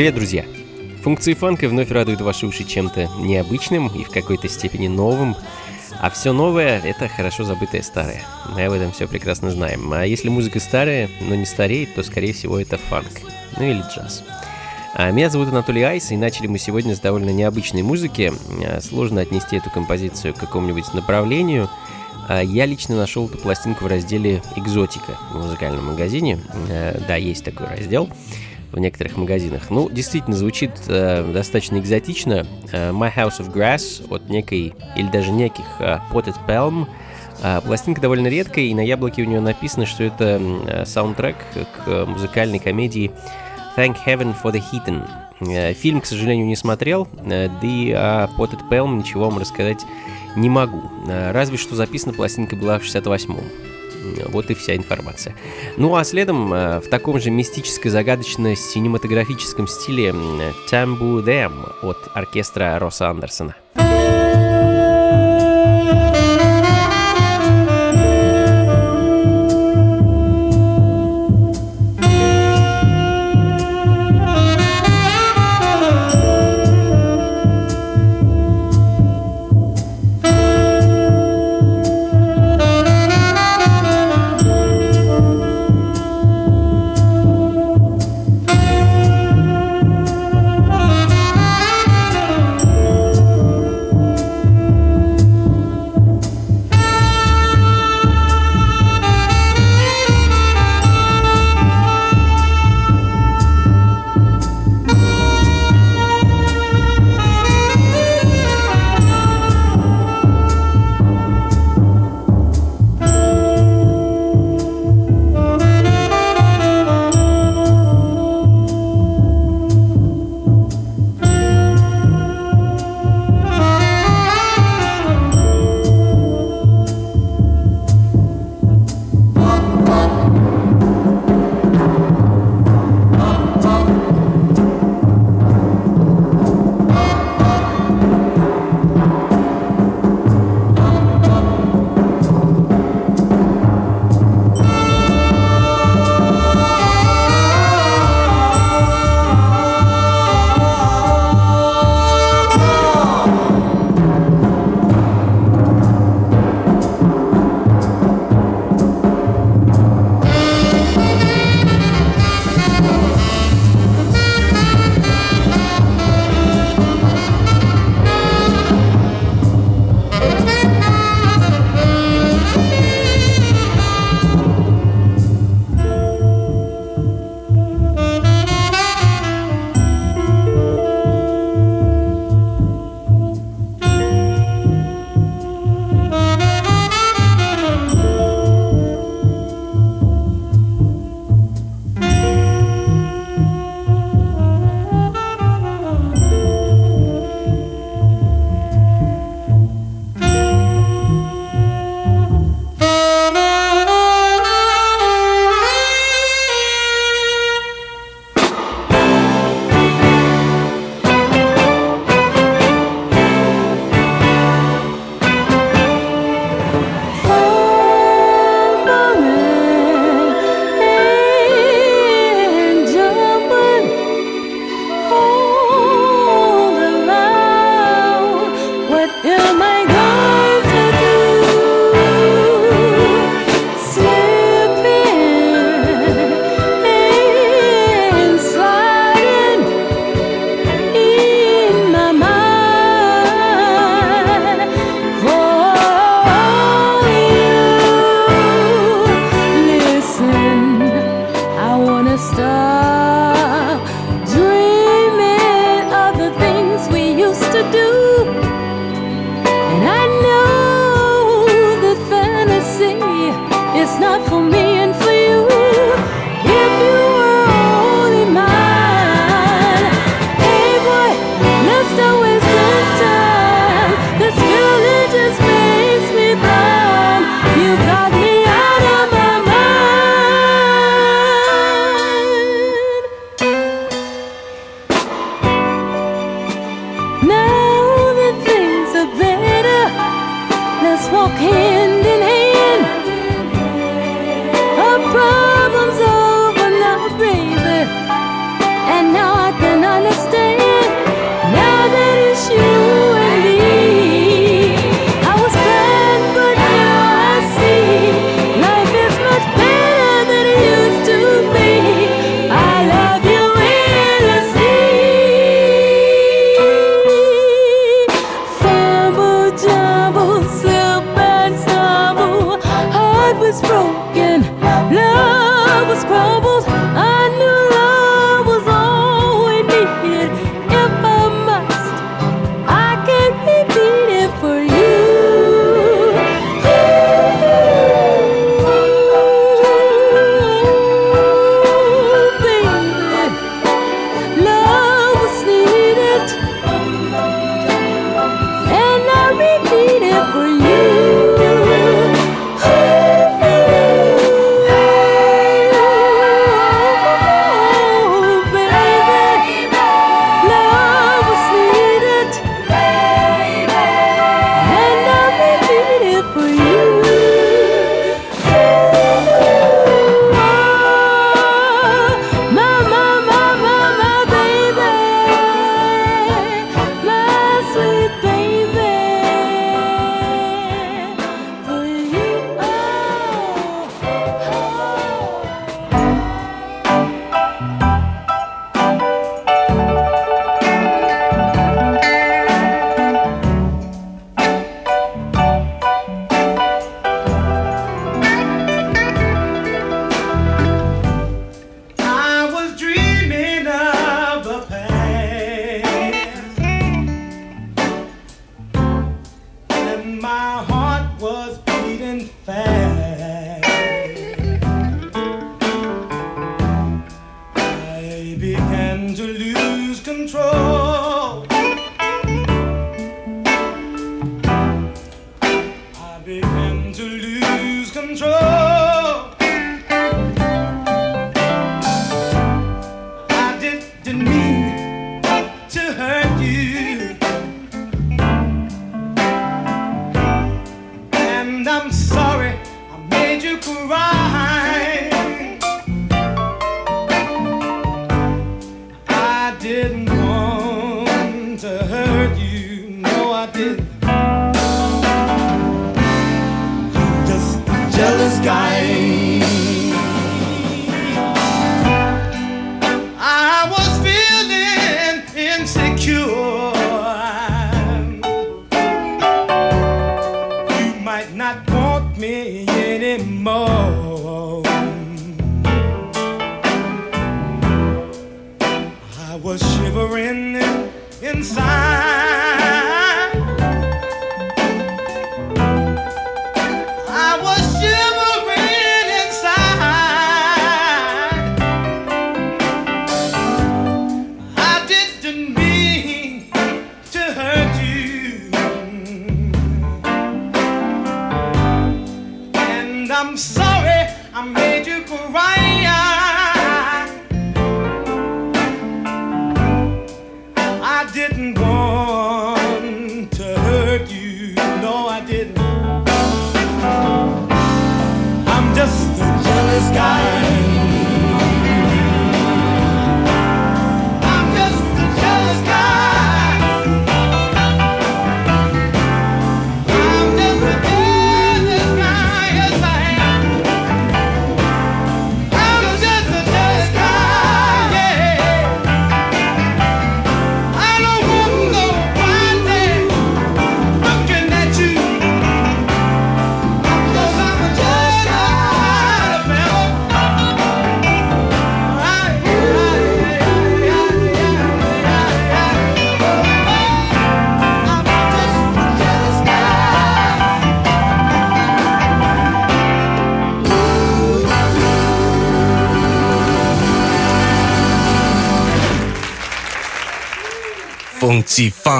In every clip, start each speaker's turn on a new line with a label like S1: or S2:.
S1: Привет, друзья! Функции фанка вновь радуют ваши уши чем-то необычным и в какой-то степени новым. А все новое — это хорошо забытое старое. Мы об этом все прекрасно знаем. А если музыка старая, но не стареет, то, скорее всего, это фанк. Ну или джаз. А Меня зовут Анатолий Айс, и начали мы сегодня с довольно необычной музыки. А, Сложно отнести эту композицию к какому-нибудь направлению. А Я лично нашел эту пластинку в разделе «Экзотика» в музыкальном магазине. А, Да, есть такой раздел в некоторых магазинах. Ну, действительно, звучит э, достаточно экзотично. Э, My House of Grass от некой, или даже неких э, Potted Palm. Э, пластинка довольно редкая, и на яблоке у нее написано, что это э, саундтрек к музыкальной комедии Thank Heaven for the Heathen. Э, Фильм, к сожалению, не смотрел, э, да и о Potted Palm ничего вам рассказать не могу. Э, Разве что записана пластинка была в 68-м. Вот и вся информация. Ну а следом э, в таком же мистическо-загадочно-синематографическом стиле Tambu Them от оркестра Роса Андерсона.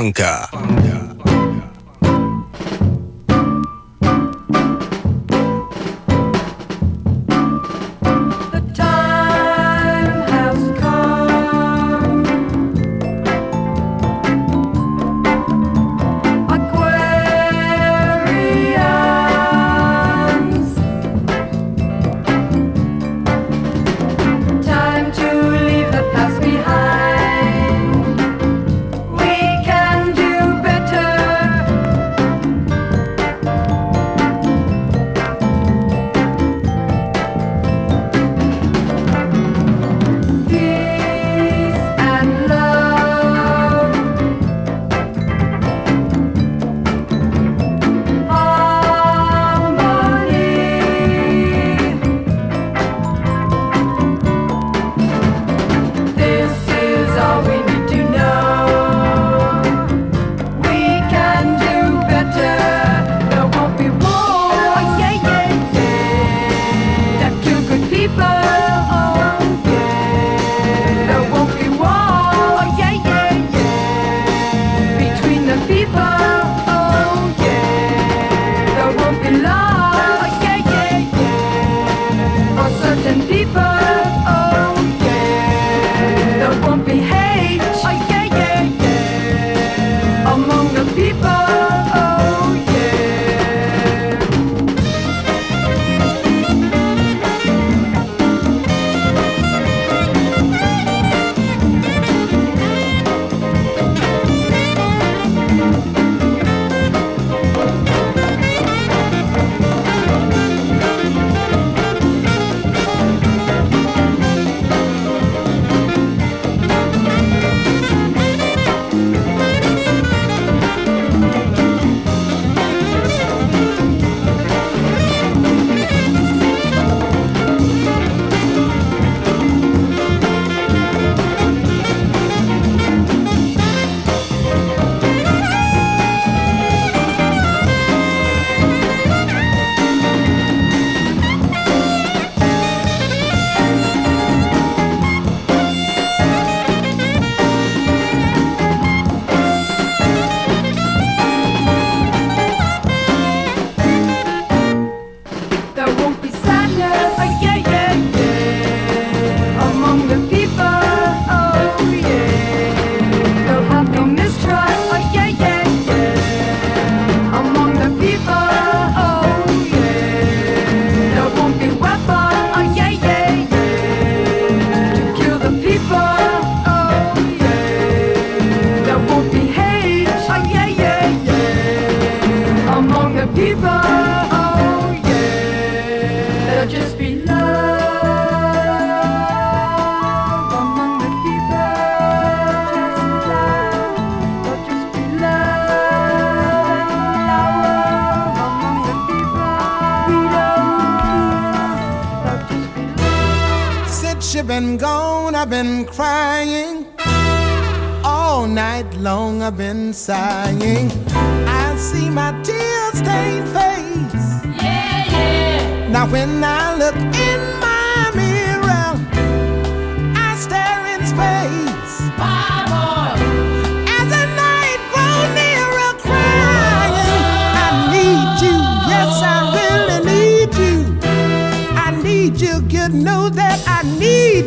S2: Funka.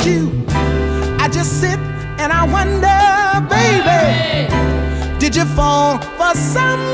S3: you. I just sit and I wonder, baby, did you fall for some?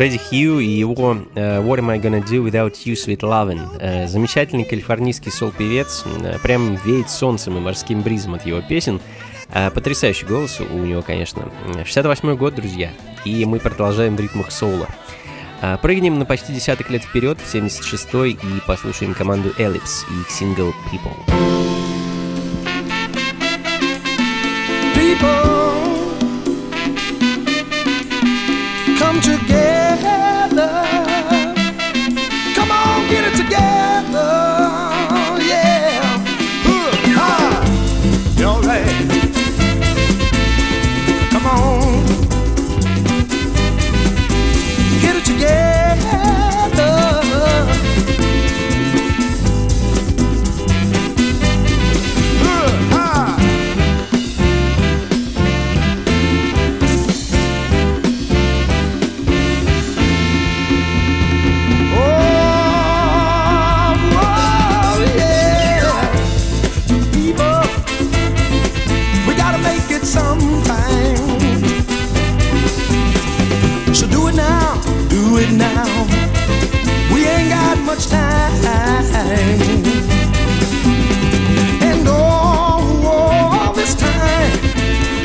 S1: Фредди Хью и его uh, What Am I Gonna Do Without You Sweet Lovin'. Uh, замечательный калифорнийский сол-певец, uh, прям веет солнцем и морским бризом от его песен. Uh, потрясающий голос у него, конечно. 68 год, друзья, и мы продолжаем в ритмах соло. Uh, прыгнем на почти десяток лет вперед, в 76-й, и послушаем команду Ellipse и их сингл People.
S3: People. much time. And all, all this time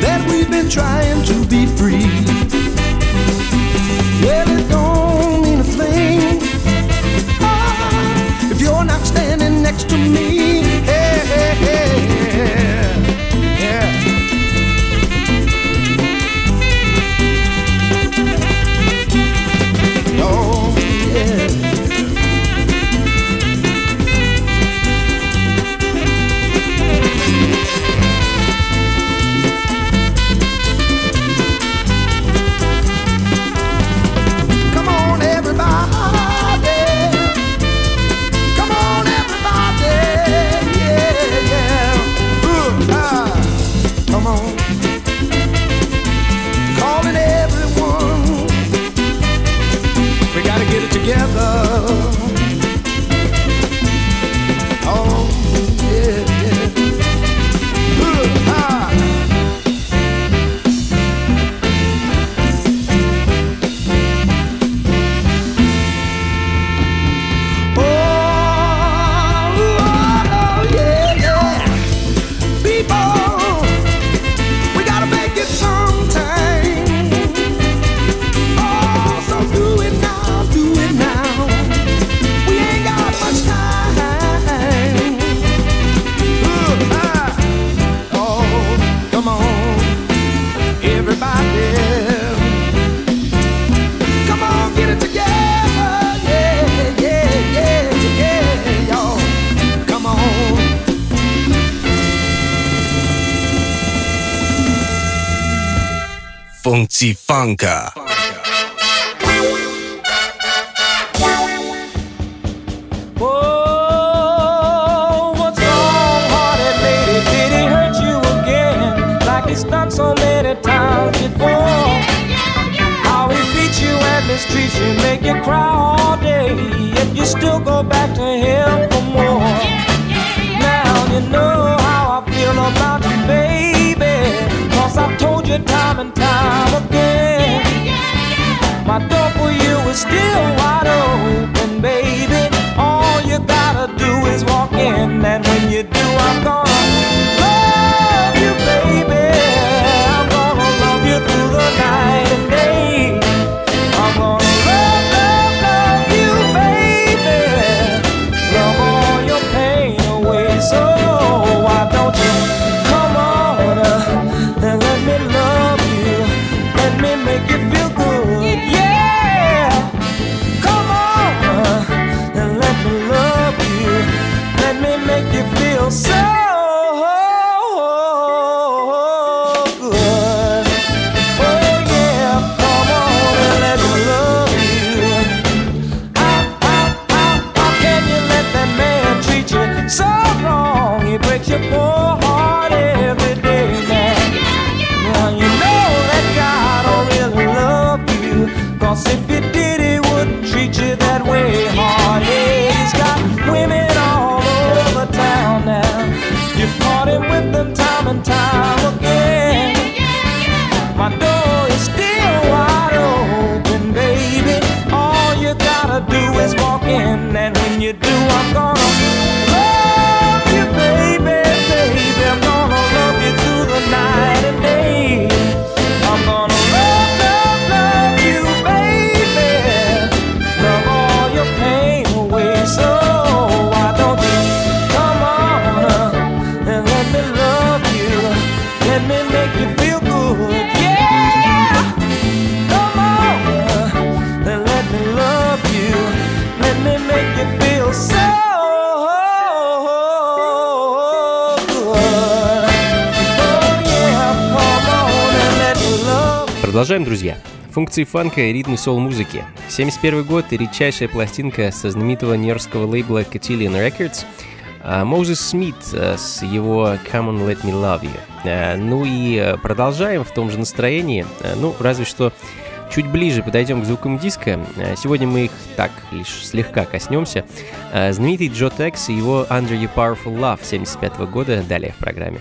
S3: that we've been trying to be free.
S4: Funka.
S5: Oh, what's wrong, hearted lady? Did he hurt you again? Like he's done so many times before. How he you and you, make you cry all day. Yet you still go back to him for more. Now you know how I feel about My door for you is still wide open, baby. All you gotta do is walk in, and when you do, I'm gonna
S1: Продолжаем, друзья. Функции фанка и ритм соул музыки. 71 год и редчайшая пластинка со знаменитого нью-йоркского лейбла Cotillion Records. А, Moses Smith а, с его Come on, let me love you. А, Ну и а, продолжаем в том же настроении. А, Ну, разве что чуть ближе подойдем к звукам диско. А, Сегодня мы их так лишь слегка коснемся. А, Знаменитый Joe Tex и его Under Your Powerful Love 75 года далее в программе.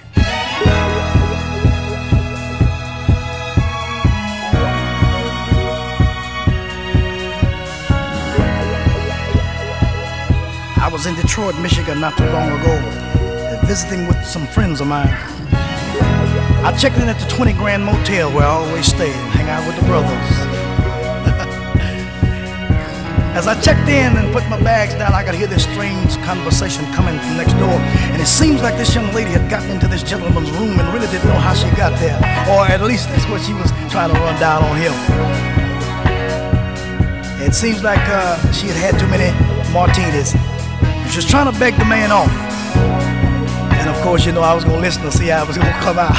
S6: I was in Detroit, Michigan not too long ago, visiting with some friends of mine. I checked in at the 20 Grand Motel where I always stay and hang out with the brothers. As I checked in and put my bags down, I could hear this strange conversation coming from next door. And it seems like this young lady had gotten into this gentleman's room and really didn't know how she got there. Or at least that's what she was trying to run down on him. It seems like uh, she had had too many martinis. She was trying to beg the man off. And of course, you know, I was going to listen to see how it was going to come out.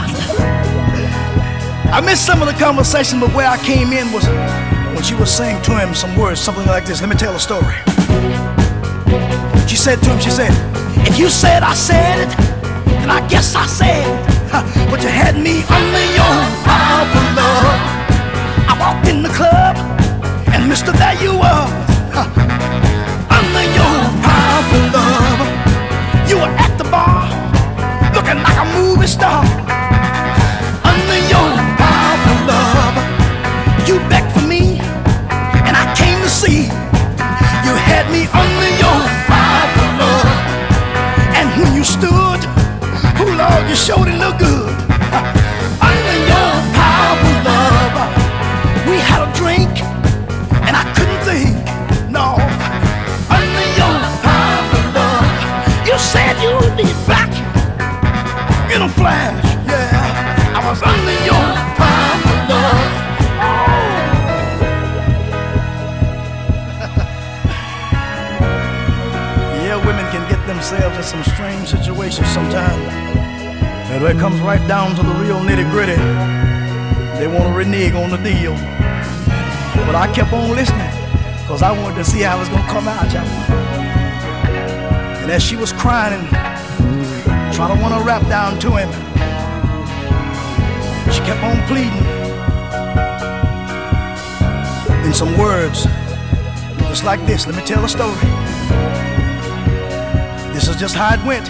S6: I missed some of the conversation, but where I came in was when she was saying to him some words, something like this. Let me tell a story. She said to him, she said, If you said I said it, then I guess I said it. But you had me under your powerful love. I walked in the club, and mister, there you were. Under your powerful love. You me, and I came to see. You had me under your powerful love. And when you stood, oh Lord, you showed it look good. Strange situations sometimes. And when it comes right down to the real nitty gritty,
S7: They want to renege on the deal. But I kept on listening because I wanted to see how it was going to come out, y'all. And as she was crying and trying to want to rap down to him, she kept on pleading in some words, just like this. Let me tell a story. Just how it went.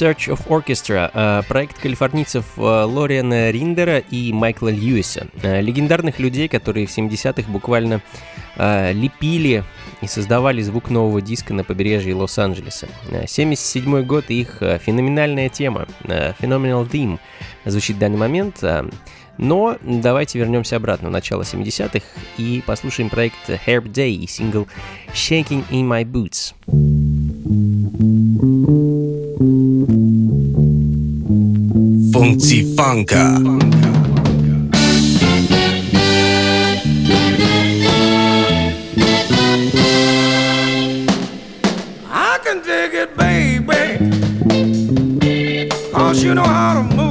S1: Search of Orchestra, э, проект калифорнийцев э, Лориана Риндера и Майкла Льюиса, э, легендарных людей, которые в 70-х буквально лепили и создавали звук нового диска на побережье Лос-Анджелеса. 77-й год их феноменальная тема, Phenomenal Theme, звучит в данный момент. Но давайте вернемся обратно в начало 70-х и послушаем проект Herb Day и сингл Shaking in My Boots.
S4: Funky Funka.
S8: I can dig it, baby. Cause you know how to move.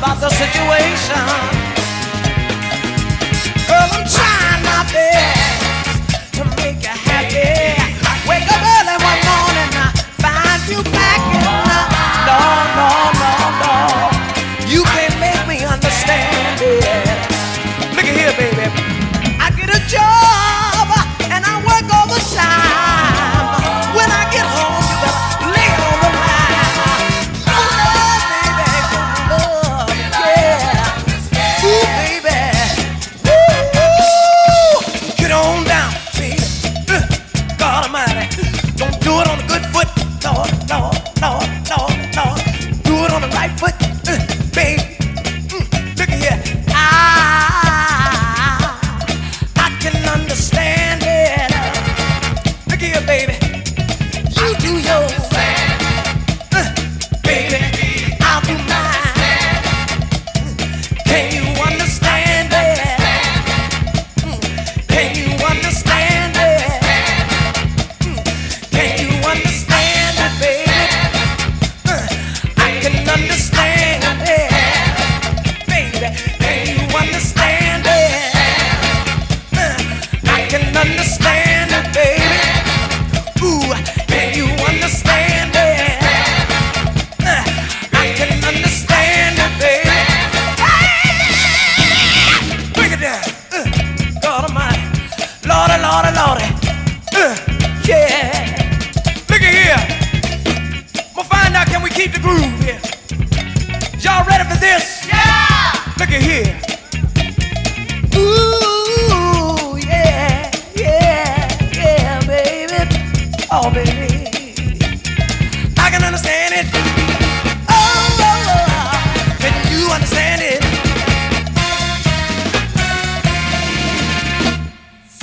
S8: about the situation. Girl, I'm trying not to.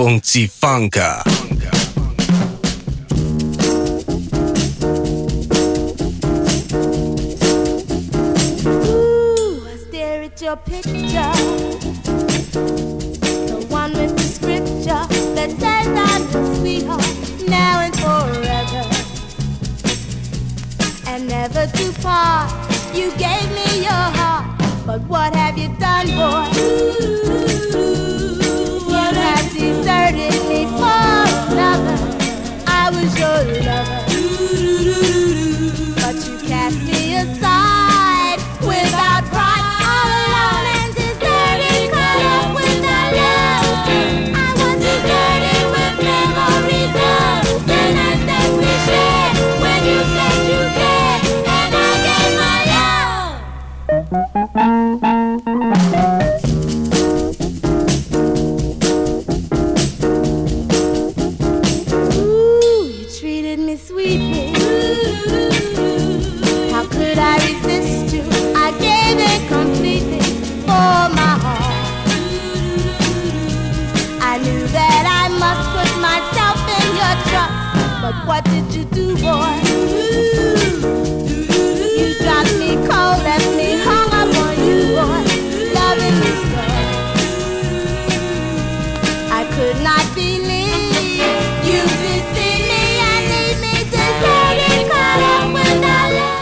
S7: Funky Funka.
S9: Your picture, the one with the scripture that says I'm your sweetheart now and forever, and never. You gave me your heart, but what have you done, boy? Love.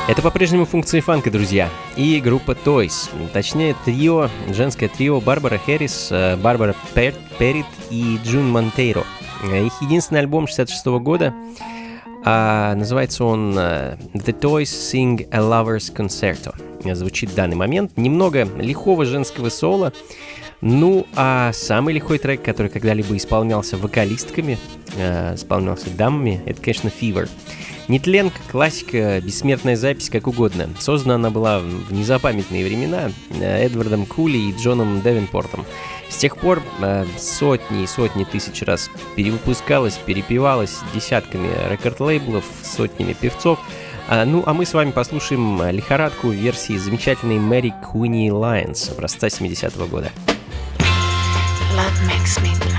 S1: Это по-прежнему функции фанка, друзья. И группа Toys, точнее трио, женское трио Барбара Хэррис, э, Барбара Пер Перрит и Джун Монтейро. Э, их единственный альбом 66 -го года, а, называется он э, The Toys Sing a Lover's Concerto. Звучит в данный момент. Немного лихого женского соло, ну, а самый лихой трек, который когда-либо исполнялся вокалистками, э, исполнялся дамами, это, конечно, Fever. Нетленка, классика, бессмертная запись, как угодно. Создана она была в незапамятные времена э, Эдвардом Кули и Джоном Девинпортом. С тех пор э, сотни и сотни тысяч раз перевыпускалась, перепевалась десятками рекорд-лейблов, сотнями певцов. А, ну, а мы с вами послушаем лихорадку версии замечательной Мэри Куини Лайонс образца 70-го года.
S10: Love makes me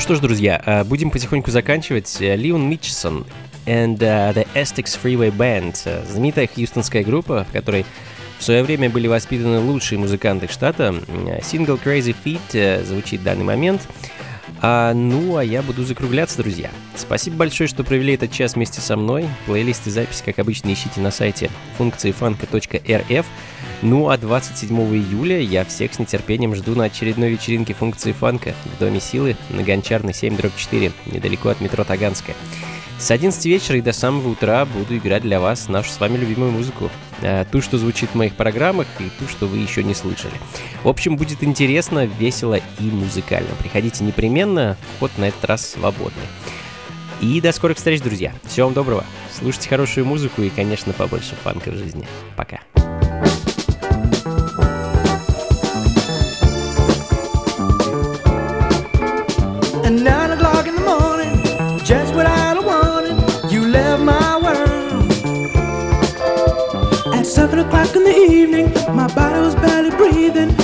S1: что ж, друзья, э, будем потихоньку заканчивать. Э, Леон Митчсон and uh, the Essex Freeway Band. Э, Знаменитая хьюстонская группа, в которой в свое время были воспитаны лучшие музыканты штата. Э, Сингл Crazy Feet э, звучит в данный момент. А, ну, а я буду закругляться, друзья. Спасибо большое, что провели этот час вместе со мной. Плейлисты записи, как обычно, ищите на сайте функции фанка.рф. Ну а 27 июля я всех с нетерпением жду на очередной вечеринке функции фанка в Доме Силы на Гончарной 7 4, недалеко от метро Таганская. С 11 вечера и до самого утра буду играть для вас нашу с вами любимую музыку. Э, Ту, что звучит в моих программах, и ту, что вы еще не слышали. В общем, будет интересно, весело и музыкально. Приходите непременно, вход на этот раз свободный. И до скорых встреч, друзья. Всего вам доброго. Слушайте хорошую музыку и, конечно, побольше фанка в жизни. Пока.
S5: Seven o'clock in the evening, my body was barely breathing.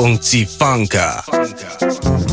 S5: funkcji
S4: funka. funka.